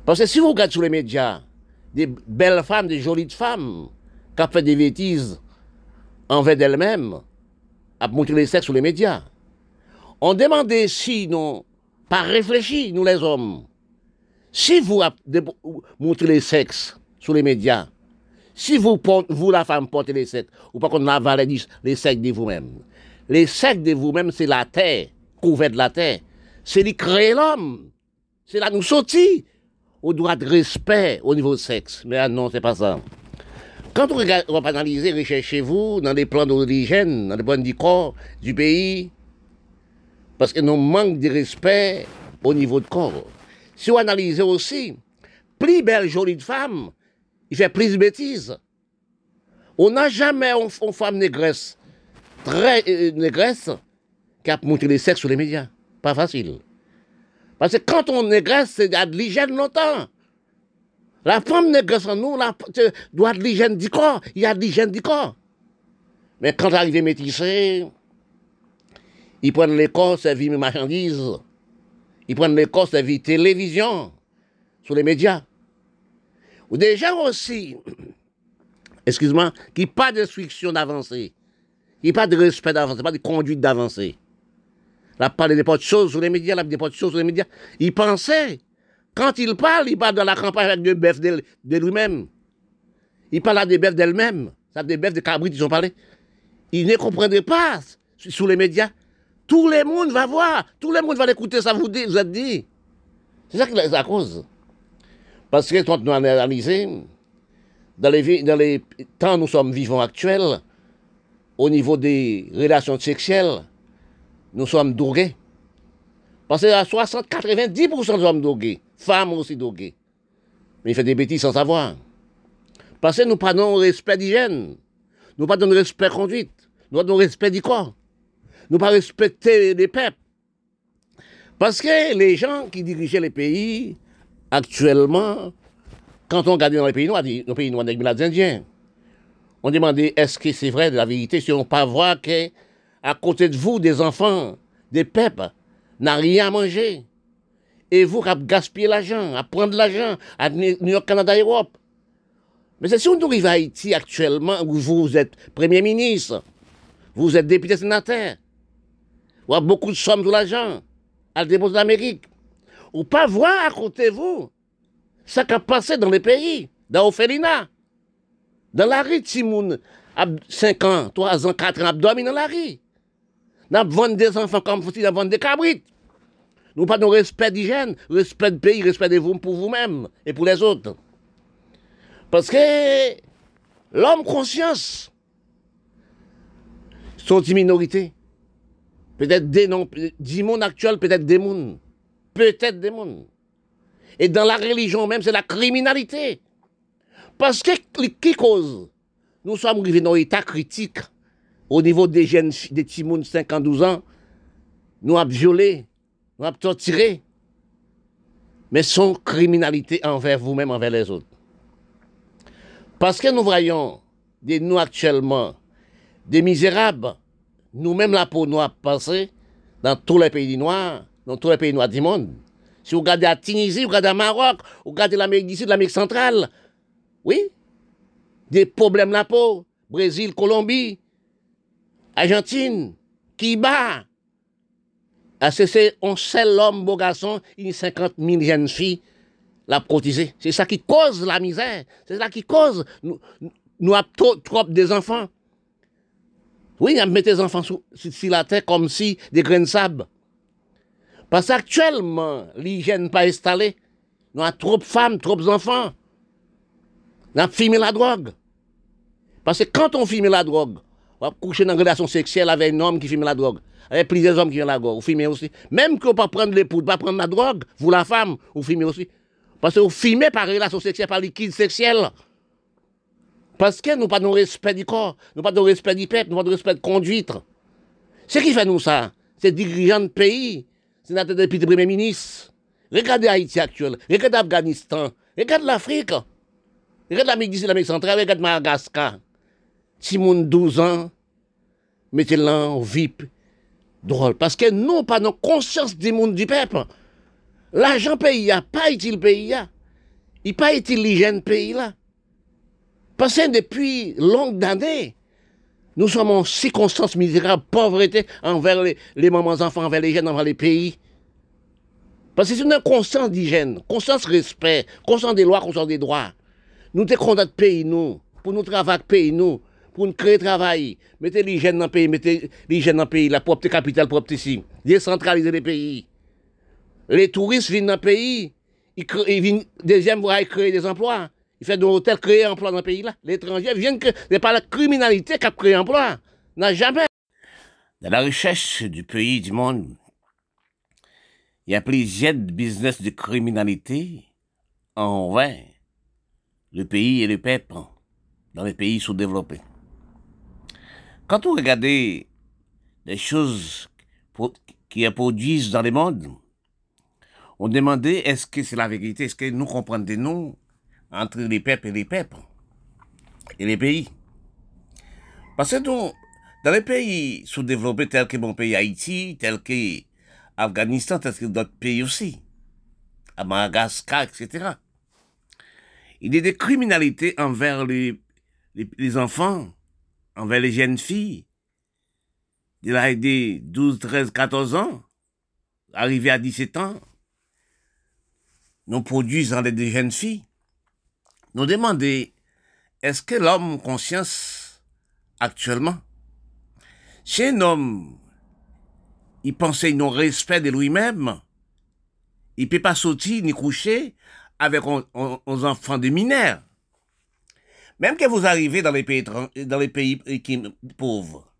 Parce que si vous regardez sur les médias, des belles femmes, des jolies femmes, qui ont fait des bêtises envers d'elles-mêmes, à montrer les sexes sur les médias, on demandait si nous, pas réfléchi, nous les hommes, si vous montrez les sexes sur les médias, si vous, vous la femme, portez les sexes, ou pas qu'on avale les sexes de vous-même, les sexes de vous-même, c'est la terre, couvert de la terre, c'est lui créer l'homme, c'est là nous sortir. Au droit de respect au niveau sexe. Mais ah non, c'est pas ça. Quand on, va analyser, recherchez-vous dans les plans d'origine, dans les plans du corps, du pays, parce que nous manque de respect au niveau de corps. Si on analyse aussi, plus belle jolie de femme, il fait plus de bêtises. On n'a jamais une, femme négresse, très euh, négresse, qui a montré les sexes sur les médias. Pas facile. Parce que quand on négresse, c'est de l'hygiène longtemps. La femme négresse en nous la, doit de l'hygiène du corps. Il y a de l'hygiène du corps. Mais quand l'arrivée métissée, ils prennent les corps, vie marchandises. Ils prennent les corps, vie télévision, sur les médias. Ou des gens aussi, *clears throat* excuse-moi, qui pas d'instruction d'avancer, qui pas de respect d'avancer, pas de conduite d'avancer. Là, parle des choses sur les médias, là, des choses sur les médias. Il pensait, quand il parle, il parle de la campagne avec des bœufs de, lui-même. Il parle à des bœufs d'elle-même. Ça, des bœufs de cabrit, ils ont parlé. Il ne comprenait pas sur les médias. Tout le monde va voir, tout le monde va l'écouter, ça vous dit, êtes dit. C'est ça qui est la cause. Parce que quand nous analysons, dans les, dans les temps nous sommes vivants actuels, au niveau des relations sexuelles, nous sommes drogués. Parce qu'à 60, 90% nous sommes drogués. Femmes aussi droguées. Mais il fait des bêtises sans savoir. Parce que nous prenons respect d'hygiène. Nous pas de respect conduite. Nous pas de respect du corps. Nous pas respecter les peuples. Parce que les gens qui dirigeaient les pays, actuellement, quand on regarde dans les pays noirs, nos pays noirs, les Indiens, on demandait est-ce que c'est vrai de la vérité si on pas voir que à côté de vous, des enfants, des peuples, n'a rien à manger? Et vous, à gaspiller l'argent, à prendre l'argent, à New York, Canada, Europe. Mais c'est si on arrive à Haïti actuellement, où vous êtes Premier ministre, vous êtes député sénateur, vous avez beaucoup de sommes de l'argent, à la dépose d'Amérique, ou pas voir à côté vous ce qui a passé dans les pays, dans Ophéline, dans la rue, Timoun, à 5 ans, 3 ans, 4 ans, dormi dans la rue. Nous vendons des enfants comme si nous vendons des cabrites. Nous pas de respect d'hygiène, respect de pays, respect de vous pour vous-même et pour les autres. Parce que l'homme conscience sont une minorité. Peut-être des noms, du monde actuel, peut-être des mondes. Peut-être des mondes. Et dans la religion même, c'est la criminalité. Parce que qui cause Nous sommes arrivés dans un état critique au niveau des jeunes, des petits 52 ans, nous avons violé, nous avons torturé, mais sans criminalité envers vous-même, envers les autres. Parce que nous voyons, nous actuellement, des misérables, nous-mêmes la peau noire passée dans tous les pays noirs, dans tous les pays noirs du monde. Si vous regardez la Tunisie, vous regardez le Maroc, vous regardez l'Amérique du Sud, l'Amérique centrale, oui, des problèmes la peau, Brésil, Colombie, Argentine, qui Ah, c'est un seul homme, beau garçon, il y a 50 000 jeunes filles la protéger. C'est ça qui cause la misère. C'est ça qui cause. Nous, avons trop, des enfants. Oui, on met des enfants sur, la terre comme si des grains de sable. Parce qu'actuellement, l'hygiène pas installée. Nous avons trop de femmes, trop d'enfants. Nous avons filmé la drogue. Parce que quand on filme la drogue, va coucher dans une relation sexuelle avec un homme qui fume la drogue. Avec plusieurs hommes qui font la drogue. Vous fumez aussi. Même que vous pas prendre poudres, pas prendre la drogue, vous la femme, vous fumez aussi. Parce que vous fumez par relation sexuelle, par liquide sexuel. Parce que nous pas de respect du corps, nous pas de respect du peuple, nous pas de respect de conduite. Ce qui fait nous ça, c'est dirigeants de pays, c'est notre député premier ministre. Regardez Haïti actuel, regardez Afghanistan, regardez l'Afrique, regardez l'Amérique du Sud, l'Amérique centrale, regardez Madagascar si mon 12 ans, mettez-le en VIP drôle. Parce que nous, pas nos conscience du monde du peuple. L'argent pays a pas été le pays Il pas été l'hygiène pays là? Parce que depuis longues années, nous sommes en circonstances misérables, pauvreté envers les, les mamans enfants, envers les jeunes, envers les pays. Parce que c'est une conscience d'hygiène, conscience respect, conscience des lois, conscience des droits. Nous te notre pays, nous, pour nous travailler pays, nous, pour nous créer travail. Mettez l'hygiène dans le pays, mettez l'hygiène dans le pays, la propre capitale propre ici. Décentraliser les pays. Les touristes viennent dans le pays, ils, viennent, deuxième, ils créer des emplois. il fait de hôtels créer emploi dans le pays là. L'étranger vient que c'est pas la criminalité qui a créé emploi. N'a jamais. Dans la recherche du pays, du monde, il y a plusieurs business de criminalité envers le pays et le peuple dans les pays sous-développés. Quand on regarde les choses qui produisent dans le monde, on demandait est-ce que c'est la vérité, est-ce que nous comprenons entre les peuples et les peuples et les pays? Parce que dans les pays sous-développés tels que mon pays Haïti, tels que Afghanistan, tels que d'autres pays aussi, à Madagascar, etc. Il y a des criminalités envers les, enfants, envers les jeunes filles, de l'âge de 12, 13, 14 ans, arrivés à 17 ans, nous produisons des jeunes filles, nous demander, est-ce que l'homme conscience actuellement, si un homme, il pensait non respect de lui-même, il peut pas sortir ni coucher avec un, enfants de mineurs. Même que vous arrivez dans les pays, dans les pays pauvres.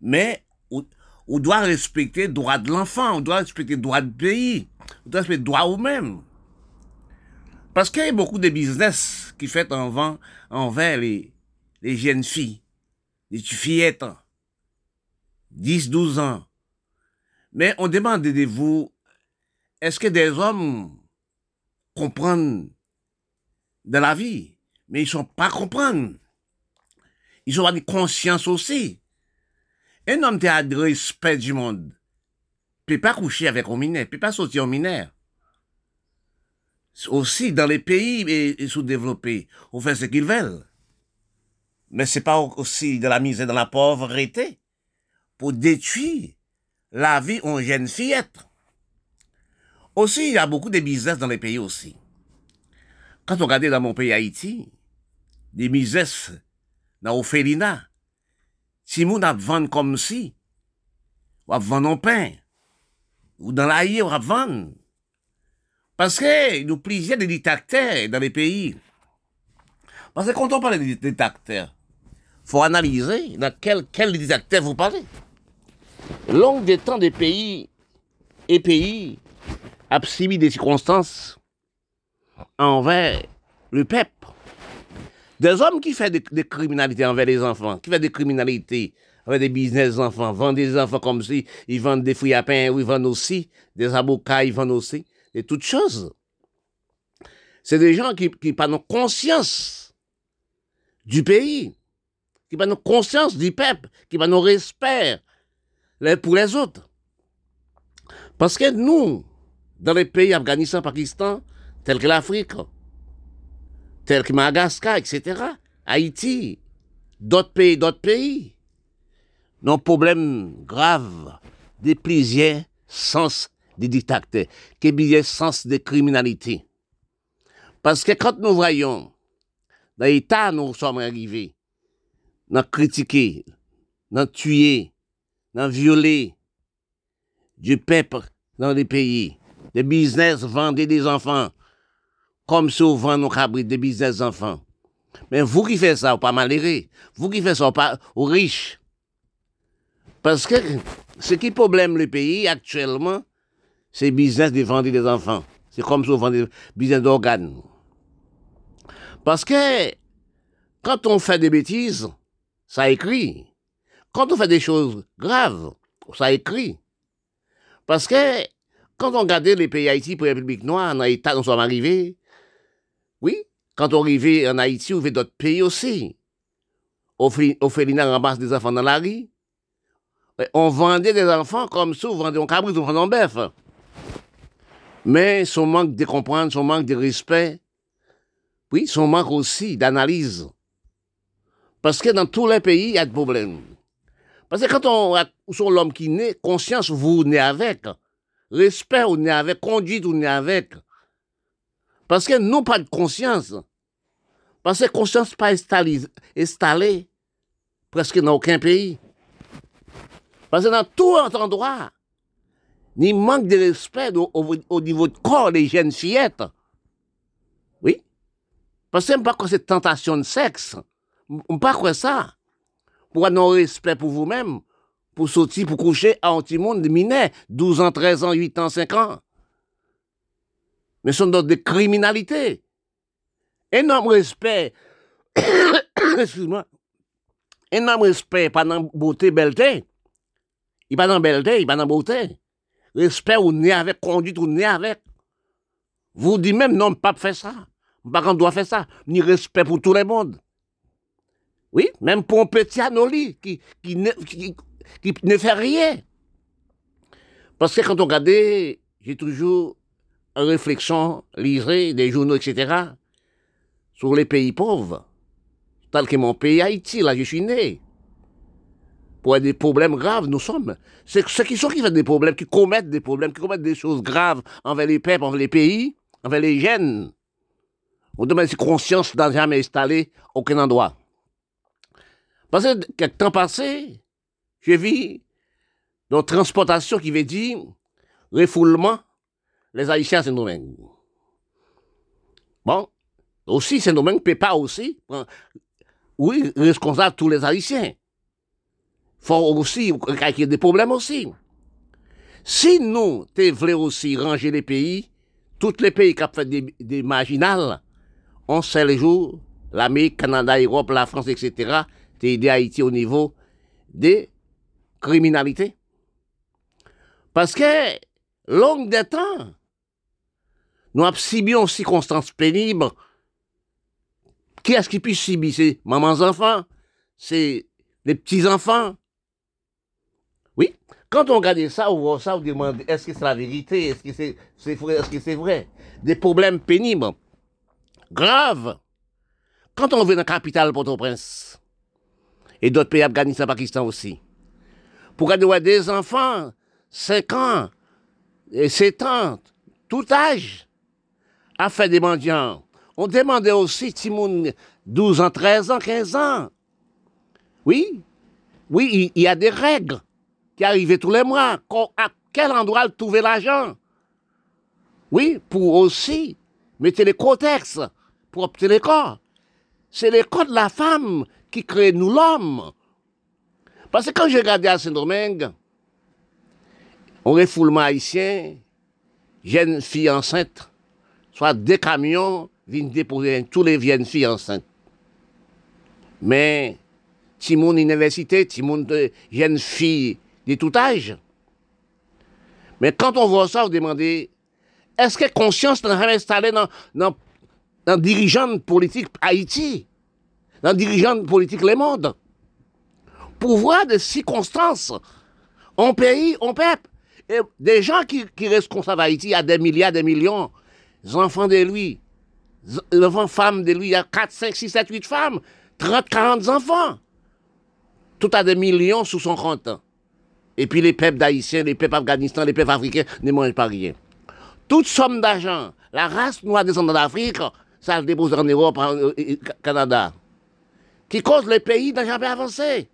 Mais, on, doit respecter le droit de l'enfant, on doit respecter le droit du pays, on doit respecter le droit au même. Parce qu'il y a beaucoup de business qui fait en envers les, les jeunes filles, les fillettes, 10, 12 ans. Mais on demande de vous, est-ce que des hommes comprennent de la vie? Mais ils sont pas comprendre. Ils ont une conscience aussi. Un homme qui a de respect du monde peut pas coucher avec un mineur, peut pas sortir un mineur aussi dans les pays sous-développés, on fait ce qu'ils veulent. Mais c'est pas aussi de la misère, de la pauvreté, pour détruire la vie en jeune fillette. Aussi, il y a beaucoup de business dans les pays aussi. Quand on regarde dans mon pays Haïti, des business dans l'orphelinat, si nous a vendre comme si, on va vendre un pain, ou dans l'aïe, on va vendre. Parce que nous plusieurs des dictateurs dans les pays. Parce que quand on parle de dictateurs, faut analyser dans quel, quel dictateur vous parlez. Long des temps des pays et pays a des circonstances envers le peuple. Des hommes qui font des, criminalités envers les enfants, qui font des criminalités envers des business enfants, vendent des enfants comme si ils vendent des fruits à pain, ils vendent aussi des avocats, ils vendent aussi et toutes choses. C'est des gens qui, qui pas conscience du pays, qui pas conscience du peuple, qui pas respect pour les autres. Parce que nous, dans les pays Afghanistan, Pakistan, tels que l'Afrique, tels que Madagascar, etc., Haïti, d'autres pays, d'autres pays, nos problèmes graves, des plaisirs sans des dictateurs, qui est sens de criminalité. Parce que quand nous voyons, dans l'état nous sommes arrivés, nous critiquer, nous tuer, nous violer du peuple dans les pays, des business vendent des enfants, comme souvent nous cabris des business enfants. Mais vous qui faites ça, vous pas malheureux. Vous qui faites ça, vous pas riches. Parce que ce qui problème le pays actuellement, c'est business de vendre des enfants. C'est comme souvent des business d'organes. Parce que quand on fait des bêtises, ça écrit. Quand on fait des choses graves, ça écrit. Parce que quand on regarde les pays Haïti pour la République noire, en Haïti, nous sommes arrivés. Oui, quand on arrivait en Haïti, on fait d'autres pays aussi. On fait des enfants dans la rue. On vendait des enfants comme ça, on vendait un cabri, on vendait un bœuf. Mais son manque de comprendre, son manque de respect, oui, son manque aussi d'analyse. Parce que dans tous les pays, il y a des problèmes. Parce que quand on a l'homme qui naît, conscience, vous naît avec. Respect, vous naît avec. Conduite, vous naît avec. Parce que nous, pas de conscience. Parce que conscience pas installée, presque dans aucun pays. Parce que dans tout endroit, ni manque de respect au, niveau de corps des jeunes fillettes. Oui. Parce que pas quoi cette tentation de sexe. Pas quoi ça. Pour non respect pour vous-même, pour sortir, pour coucher à un petit monde de minets, 12 ans, 13 ans, 8 ans, 5 ans. Mais sont d'autres criminalités. Énorme respect. *coughs* Excuse-moi. Énorme respect, pas dans beauté, belleté. Il pas dans belleté, il pas dans beauté. Respect ou né avec, conduite ou né avec. Vous dites même, non, pas faire ça. Pas doit faire ça. Ni respect pour tout le monde. Oui, même pour un petit anoli qui, qui, ne, qui, ne fait rien. Parce que quand on regarde, j'ai toujours réflexion, lisée des journaux, etc., sur les pays pauvres. Tel que mon pays Haïti, là, je suis né. Pour des problèmes graves, nous sommes. C'est ceux qui sont qui font des problèmes, qui commettent des problèmes, qui commettent des choses graves envers les peuples, envers les pays, envers les jeunes. On demande si conscience n'a jamais installé aucun endroit. Parce que quelques temps passé, j'ai vu dans transportation qui veut dire refoulement, les Haïtiens c'est nous Bon, aussi c'est nous-mêmes, pas aussi, oui, responsable tous les Haïtiens. Faut aussi, qu'il y ait des problèmes aussi. Si nous, te voulons aussi ranger les pays, tous les pays qui ont fait des, des marginales, on sait les jours, l'Amérique, Canada, Europe, la France, etc., t'es aidé Haïti au niveau des criminalités. Parce que, longue de temps, nous avons subi une circonstance pénible. Qui est-ce qui peut subir? C'est mamans enfants, c'est les petits-enfants? Oui, quand on regarde ça, on voit ça, on demande est-ce que c'est la vérité? Est-ce que c'est vrai? Des problèmes pénibles, graves. Quand on vient dans la capitale Port-au-Prince, et d'autres pays, Afghanistan, Pakistan aussi. Pour garder des enfants, 5 ans, et 7 ans, tout âge, à faire des mendiants. On demandait aussi, Timoun, 12 ans, 13 ans, 15 ans. Oui, oui, il y a des règles qui arrivaient tous les mois. À quel endroit trouver l'argent? Oui, pour aussi mettre les contextes pour obtenir les corps. C'est les corps de la femme qui crée nous l'homme. Parce que quand j'ai regardé à Saint-Domingue, on refoulement haïtien, jeunes filles enceintes, soit des camions viennent déposer tous les jeunes filles enceintes. Mais, si mon université, si mon jeunes filles de tout âge. Mais quand on voit ça, on demande, est-ce que conscience n'a jamais installé dans, dans, dans dirigeants politiques Haïti? dans dirigeants politiques le monde? Pour voir des circonstances, en pays, en peuple. Et des gens qui, qui restent ça à Haïti, a des milliards, des millions, enfants de lui, des enfants femmes de lui, il y a 4, 5, 6, 7, 8 femmes, 30, 40 enfants. Tout a des millions sous son compte. Et puis les peuples d'Haïtiens, les peuples afghanistans, les peuples africains ne mangent pas rien. Toute somme d'argent, la race noire descendante d'Afrique, ça le dépose en Europe, au Canada qui cause les pays n'a jamais avancé.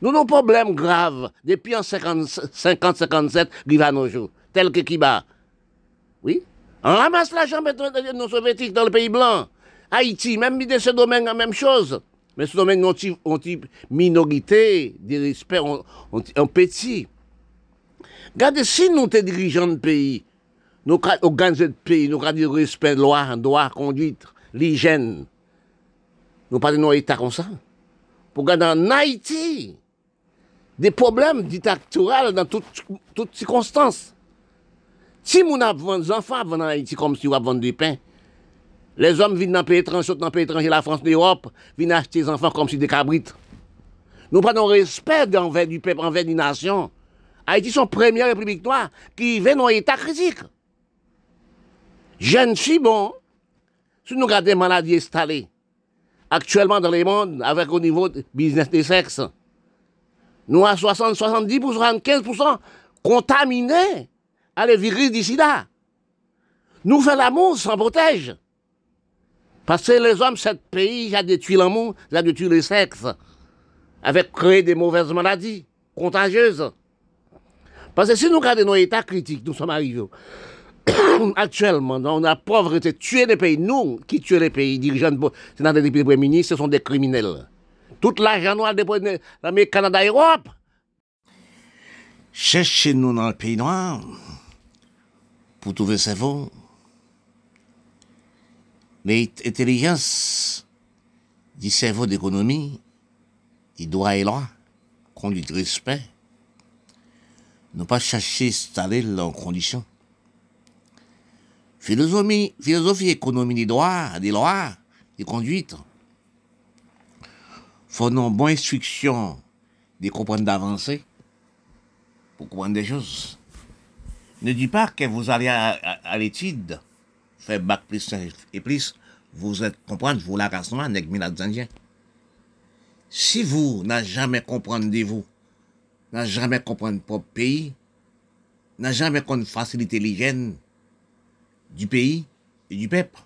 Nous avons un problème grave depuis en 50-57, qui à nos jours, tel que Kiba. Oui? ramasse l'argent nos soviétiques dans le pays blanc. Haïti, même dans ce domaine, la même chose. Mais ce domaine, on une minorité, des respects, on, petit. Regardez, si nous sommes dirigeants de pays, nous organisons de pays, nous avons respect, de loi, droit, conduite, l'hygiène. Nous parlons d'un État comme ça. Pour garder en Haïti des problèmes dictatoriaux dans toutes, toutes circonstances. Si nous avons des enfants en Haïti comme si on vendre du pain, les hommes viennent dans le pays étranger, dans le pays étranger, la France, l'Europe, viennent acheter des enfants comme si des cabrites. Nous prenons respect envers du peuple, envers des nations. Haïti, son république noire qui vient dans état critique. Jeune fille, bon, si nous regardons des maladies installées, actuellement dans le monde avec au niveau business des sexes. Nous à 60, 70 75% contaminés à les virus du sida. Nous faisons l'amour sans protège. Parce que les hommes, ce pays, a détruit l'amour, a détruit le sexe, avec créé des mauvaises maladies contagieuses. Parce que si nous regardons nos états critiques, nous sommes arrivés. *coughs* actuellement, on a pauvreté, tuer les pays. Nous, qui tuent les pays, dirigeants, sénateurs des premiers ministres, ce sont des criminels. Tout l'argent noir de l'Amérique, Canada, Europe.
Cherchez-nous dans le pays noir pour trouver cerveau. L'intelligence du cerveau d'économie, il doit et droit, conduite respect. Ne pas chercher installer en condition. Philosophie, philosophie économie des droits, des lois, des conduites. Une bonne instruction de comprendre d'avancer pour comprendre des choses. Ne dis pas que vous allez à, l'étude, faire bac plus et plus, vous êtes comprendre, vous la race indiens. Si vous n'avez jamais compris vous, n'avez jamais compris votre pays, n'avez jamais compris faciliter l'hygiène du pays et du peuple,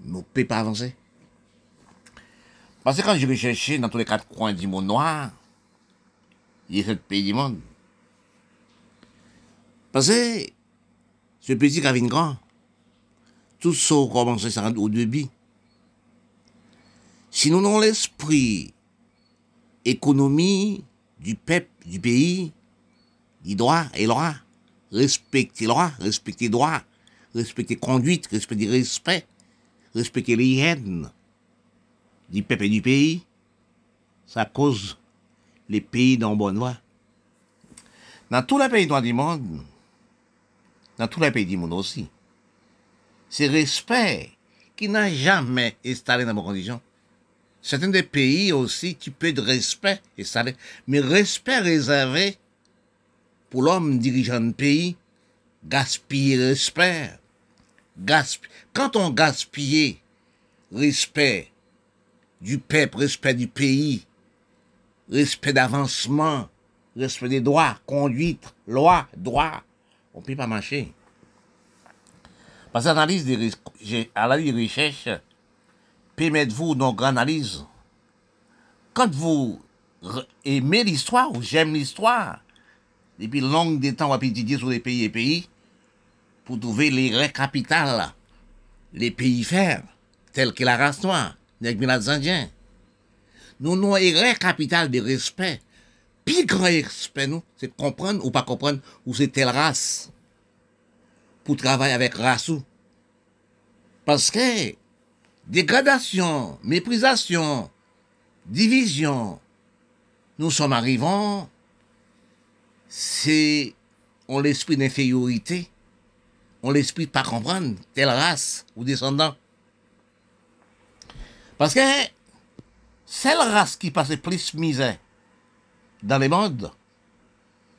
vous ne pouvez pas avancer. Parce que quand je vais chercher dans tous les quatre coins du monde noir, il y a sept pays du monde. Parce que ce petit Kavin grand, tout ça commence à au début. Si nous avons l'esprit économie du peuple, du pays, du droit et droit, respecter droit, respecter droit, respecter conduite, respecter respect, respecter l'hygiène du peuple et du pays, ça cause les pays dans bonne voie. Dans tous les pays du monde, dans tous les pays du monde aussi, c'est respect qui n'a jamais installé dans vos conditions. Certains des pays aussi, tu peux de respect installé, mais respect réservé pour l'homme dirigeant de pays, gaspiller respect. Quand on gaspille respect du peuple, respect du pays, respect d'avancement, respect des droits, conduite, loi, droit, on ne peut pas marcher. Parce que l'analyse des, analyse des recherches permet-vous une grande analyse. Quand vous aimez l'histoire ou j'aime l'histoire, depuis longue des temps, on va étudier sur les pays et pays, pour trouver les vraies capitales, les pays fermes, tels que la race noire, les Indiens. Nous avons les vraies capitales de respect. Puis grand respect, c'est comprendre ou pas comprendre où c'est telle race. Pour travailler avec race Parce que dégradation, méprisation, division, nous sommes arrivants, c'est on l'esprit d'infériorité on l'esprit pas comprendre telle race ou descendant. Parce que celle race qui passait plus misère dans le monde,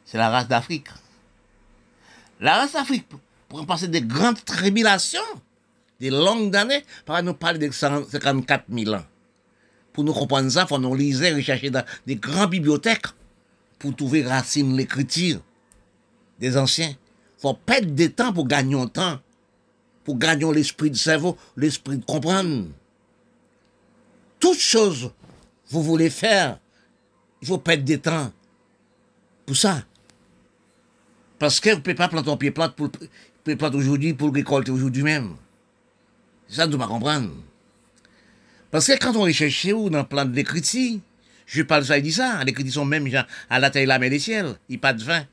c'est la race d'Afrique. La race d'Afrique pour passer des grandes tribulations, des longues années, par nous parler de 54 000 ans. Pour nous comprendre ça, il faut nous liser, rechercher dans des grandes bibliothèques pour trouver racine l'écriture des anciens faut perdre des temps pour gagner du temps, pour gagner l'esprit de cerveau, l'esprit de comprendre. Toutes choses, vous voulez faire, il faut perdre des temps pour ça. Parce que vous ne pouvez pas planter un pied plante pour planter aujourd'hui pour récolter aujourd'hui même. Ça, ne doit pas comprendre. Parce que quand on recherche où dans le plan de l'écriture, je parle ça, il dit ça, l'écriture sont même à la taille de la mer des ciels, il n'y a pas de vin.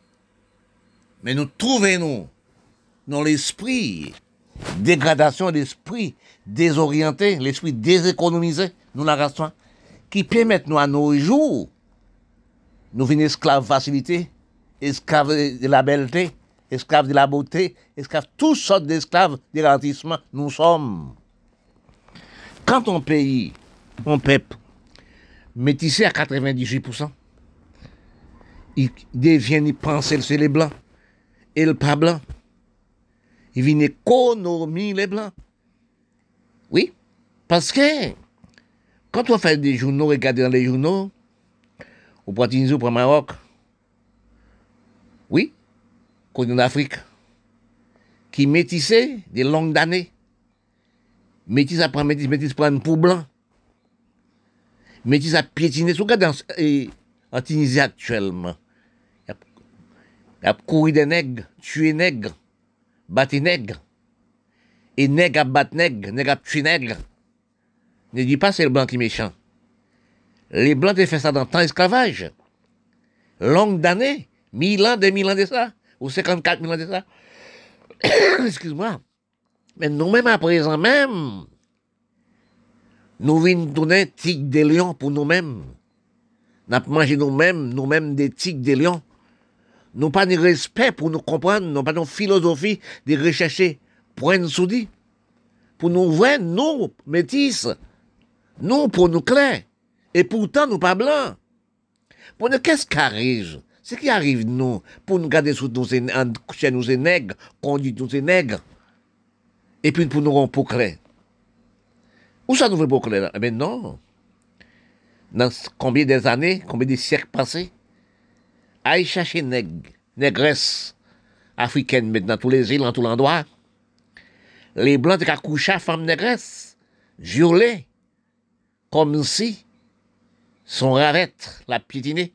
Mais nous trouvons-nous dans l'esprit, dégradation d'esprit, désorienté, l'esprit déséconomisé, nous la race qui permet nous à nos jours, nous venir esclaves facilité, esclaves de la belleté, esclaves de la beauté, esclaves, toutes sortes d'esclaves de nous sommes. Quand on pays, on peuple, métissé à 98%, il devient, il pense, les blancs et le pas blanc. Il vient économiser les blancs. Oui, parce que quand on fait des journaux, regardez dans les journaux, au prend Tunisie, au Maroc, oui, qu'on en Afrique, qui métissait des longues années. Métis après métis, métis prend pour blanc. Métis a piétiné, regardez en Tunisie actuellement. Il a couru des nègres, tué nègres, bâti nègre. Et nègre a bat nègre, nègre a tué nègre. Ne dis pas c'est le blanc qui est méchant. Les blancs ont fait ça dans le temps esclavage. Longue d'années, mille ans, deux mille ans de ça, ou 54 mille ans de ça. *coughs* Excuse-moi. Mais nous-mêmes, à présent même, nous venons donner tigre des lions pour nous-mêmes. Nous avons mangé nous-mêmes, nous-mêmes des tigres des lions. Nous pas de respect pour nous comprendre, nous pas de philosophie de rechercher point soudi. Pour nous voir, nous, métis, nous, pour nous clairs. Et pourtant, nous pas blancs. Pour nous, qu'est-ce qui arrive? Ce qui arrive, nous, pour nous garder sous nous, chez nous, c'est nègres, conduire nous, nègres. Et puis, pour nous rendre pour. Où ça nous fait pour clair? Eh bien, non. Dans combien des années, combien de siècles passés, aille chercher nègres, négresses africaines, maintenant, tous les îles, dans tous les endroits. Les blancs, qui couché à femmes négresses, violées, comme si son ravette la piétinée.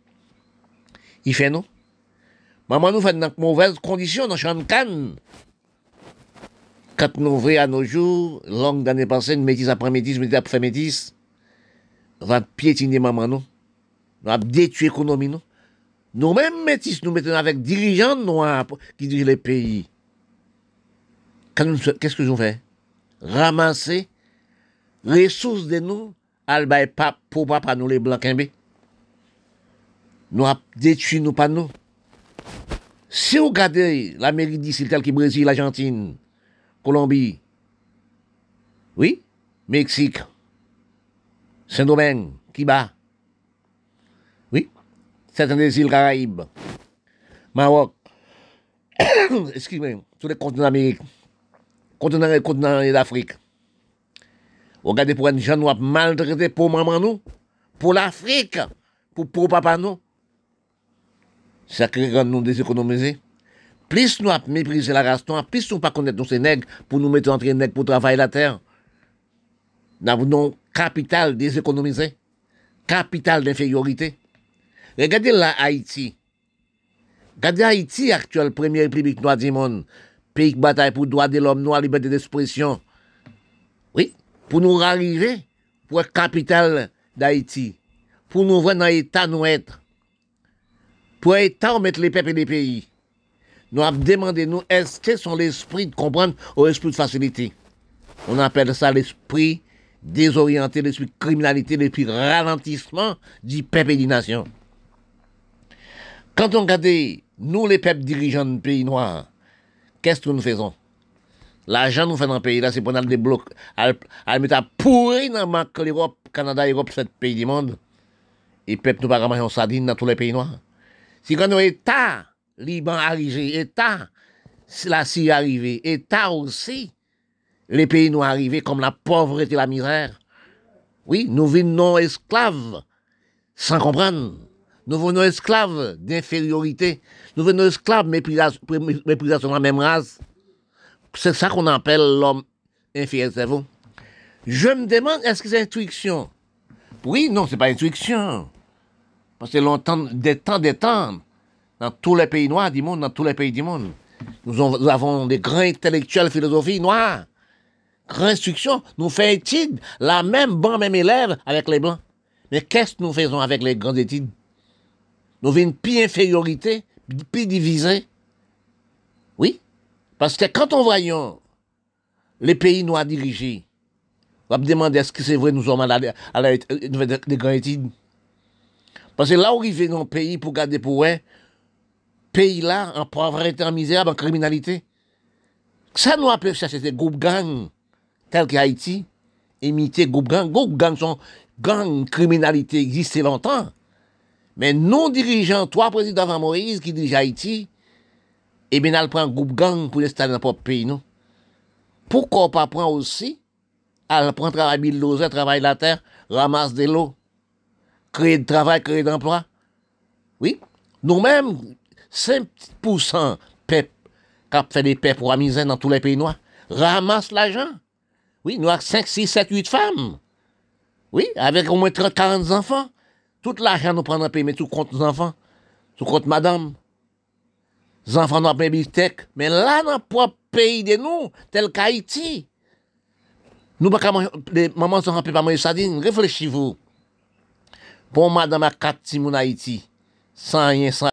Il fait non. Maman nous fait dans de mauvaises conditions dans chambre canne. Quand nous ouvrons à nos jours, longue d'année passée, une métisse après métisse, métisse après métisse, va piétiner maman nous. va détruire l'économie nous. Nous-mêmes métis, nous mettons avec dirigeants noirs qui dirigent les pays. Qu'est-ce que nous fait Ramasser ressources de nous, al bay pap pou pa pa nou le blankenbe. Nou ap detui nou pa nou. Se ou gade l'Amerik disi tel ki Brésil, Argentine, Kolombi, oui, Meksik, Saint-Domingue, Kiba, oui, certains des îles Caraïbes, Maroc, *coughs* excusez-moi, tous les continents d'Amérique, continents, continents d'Afrique, Regardez pour un gens nous maltraité pour maman nous, pour l'Afrique, pour, papa nous. Ça crée nous déséconomiser. Plus nous avons méprisé la race plus nous pas connaître nos nègres pour nous mettre entre nègres pour travailler la terre. Nous avons capital déséconomisé, capital d'infériorité? Regardez là Haïti. Regardez Haïti, actuelle première république noire du monde. Pays qui bataille pour droit de l'homme noir, liberté d'expression. Oui, pour nous arriver, pour être capitale d'Haïti. Pour nous voir dans l'état nous être. Pour état, mettre les peuples et les pays. Nous avons demandé, nous, est-ce que sont l'esprit de comprendre ou l'esprit de facilité? On appelle ça l'esprit désorienté, l'esprit de criminalité, l'esprit de ralentissement du peuple et des nations. Quand on regarde, nous, les peuples dirigeants de pays noirs, qu'est-ce que nous faisons? L'argent nous fait dans le pays là, c'est pour nous débloquer, à mettre à pourrir dans le l'Europe, Canada, Europe, sept pays du monde. Et peuple nous pas ramasser en sardine dans tous les pays noirs. Si quand nous État, Liban arrivé, État, la Syrie arrivé, État aussi, les pays noirs arrivés comme la pauvreté et la misère. Oui, nous vivons esclaves, sans comprendre. Nous venons esclaves d'infériorité. Nous venons esclaves méprisation de la même race. C'est ça qu'on appelle l'homme inférieur, c'est vous. Je me demande, est-ce que c'est intuition? Oui, non, c'est pas intuiction. Parce que longtemps, des temps, des temps, dans tous les pays noirs du monde, dans tous les pays du monde, nous, avons des grands intellectuels philosophie noirs. Grande instruction, nous faisons études, la même bon, même élève avec les blancs. Mais qu'est-ce que nous faisons avec les grandes études? Nous avons une pire infériorité, pire divisée. Parce que quand on voyons les pays noirs dirigés, on va me demander est-ce que c'est vrai nous sommes à à la, des grandes études. Parce que là où ils viennent dans le pays pour garder pour eux, pays là, en pauvreté, en misère, en criminalité, ça nous appelle chercher des groupes gangs, tels qu'Haïti, imiter groupes gangs. Groupes gangs sont gangs, criminalité existent longtemps. Mais non dirigeants, trois présidents avant Moïse qui dirigent Haïti, et eh bien, elle prend un groupe gang pour installer dans notre pays, non? Pourquoi pas prendre aussi, elle prend travail bulldozer, travail la terre, ramasse de l'eau, créer de travail, créer d'emploi? Oui. Nous-mêmes, 5% PEP, qui fait des PEP pour la misère dans tous les pays noirs, ramasse l'argent. Oui, nous avons 5, 6, 7, 8 femmes. Oui, avec au moins 30, 40 enfants. Tout l'argent nous prend dans le pays, mais tout nos enfants, tout compte madame. zanfan nou apne bistek, men la nan po peyi de nou, tel ka Haiti. Nou baka maman san anpe pa mwenye sadin, reflechi vou. Pon madan ma kat timoun Haiti, san yen san.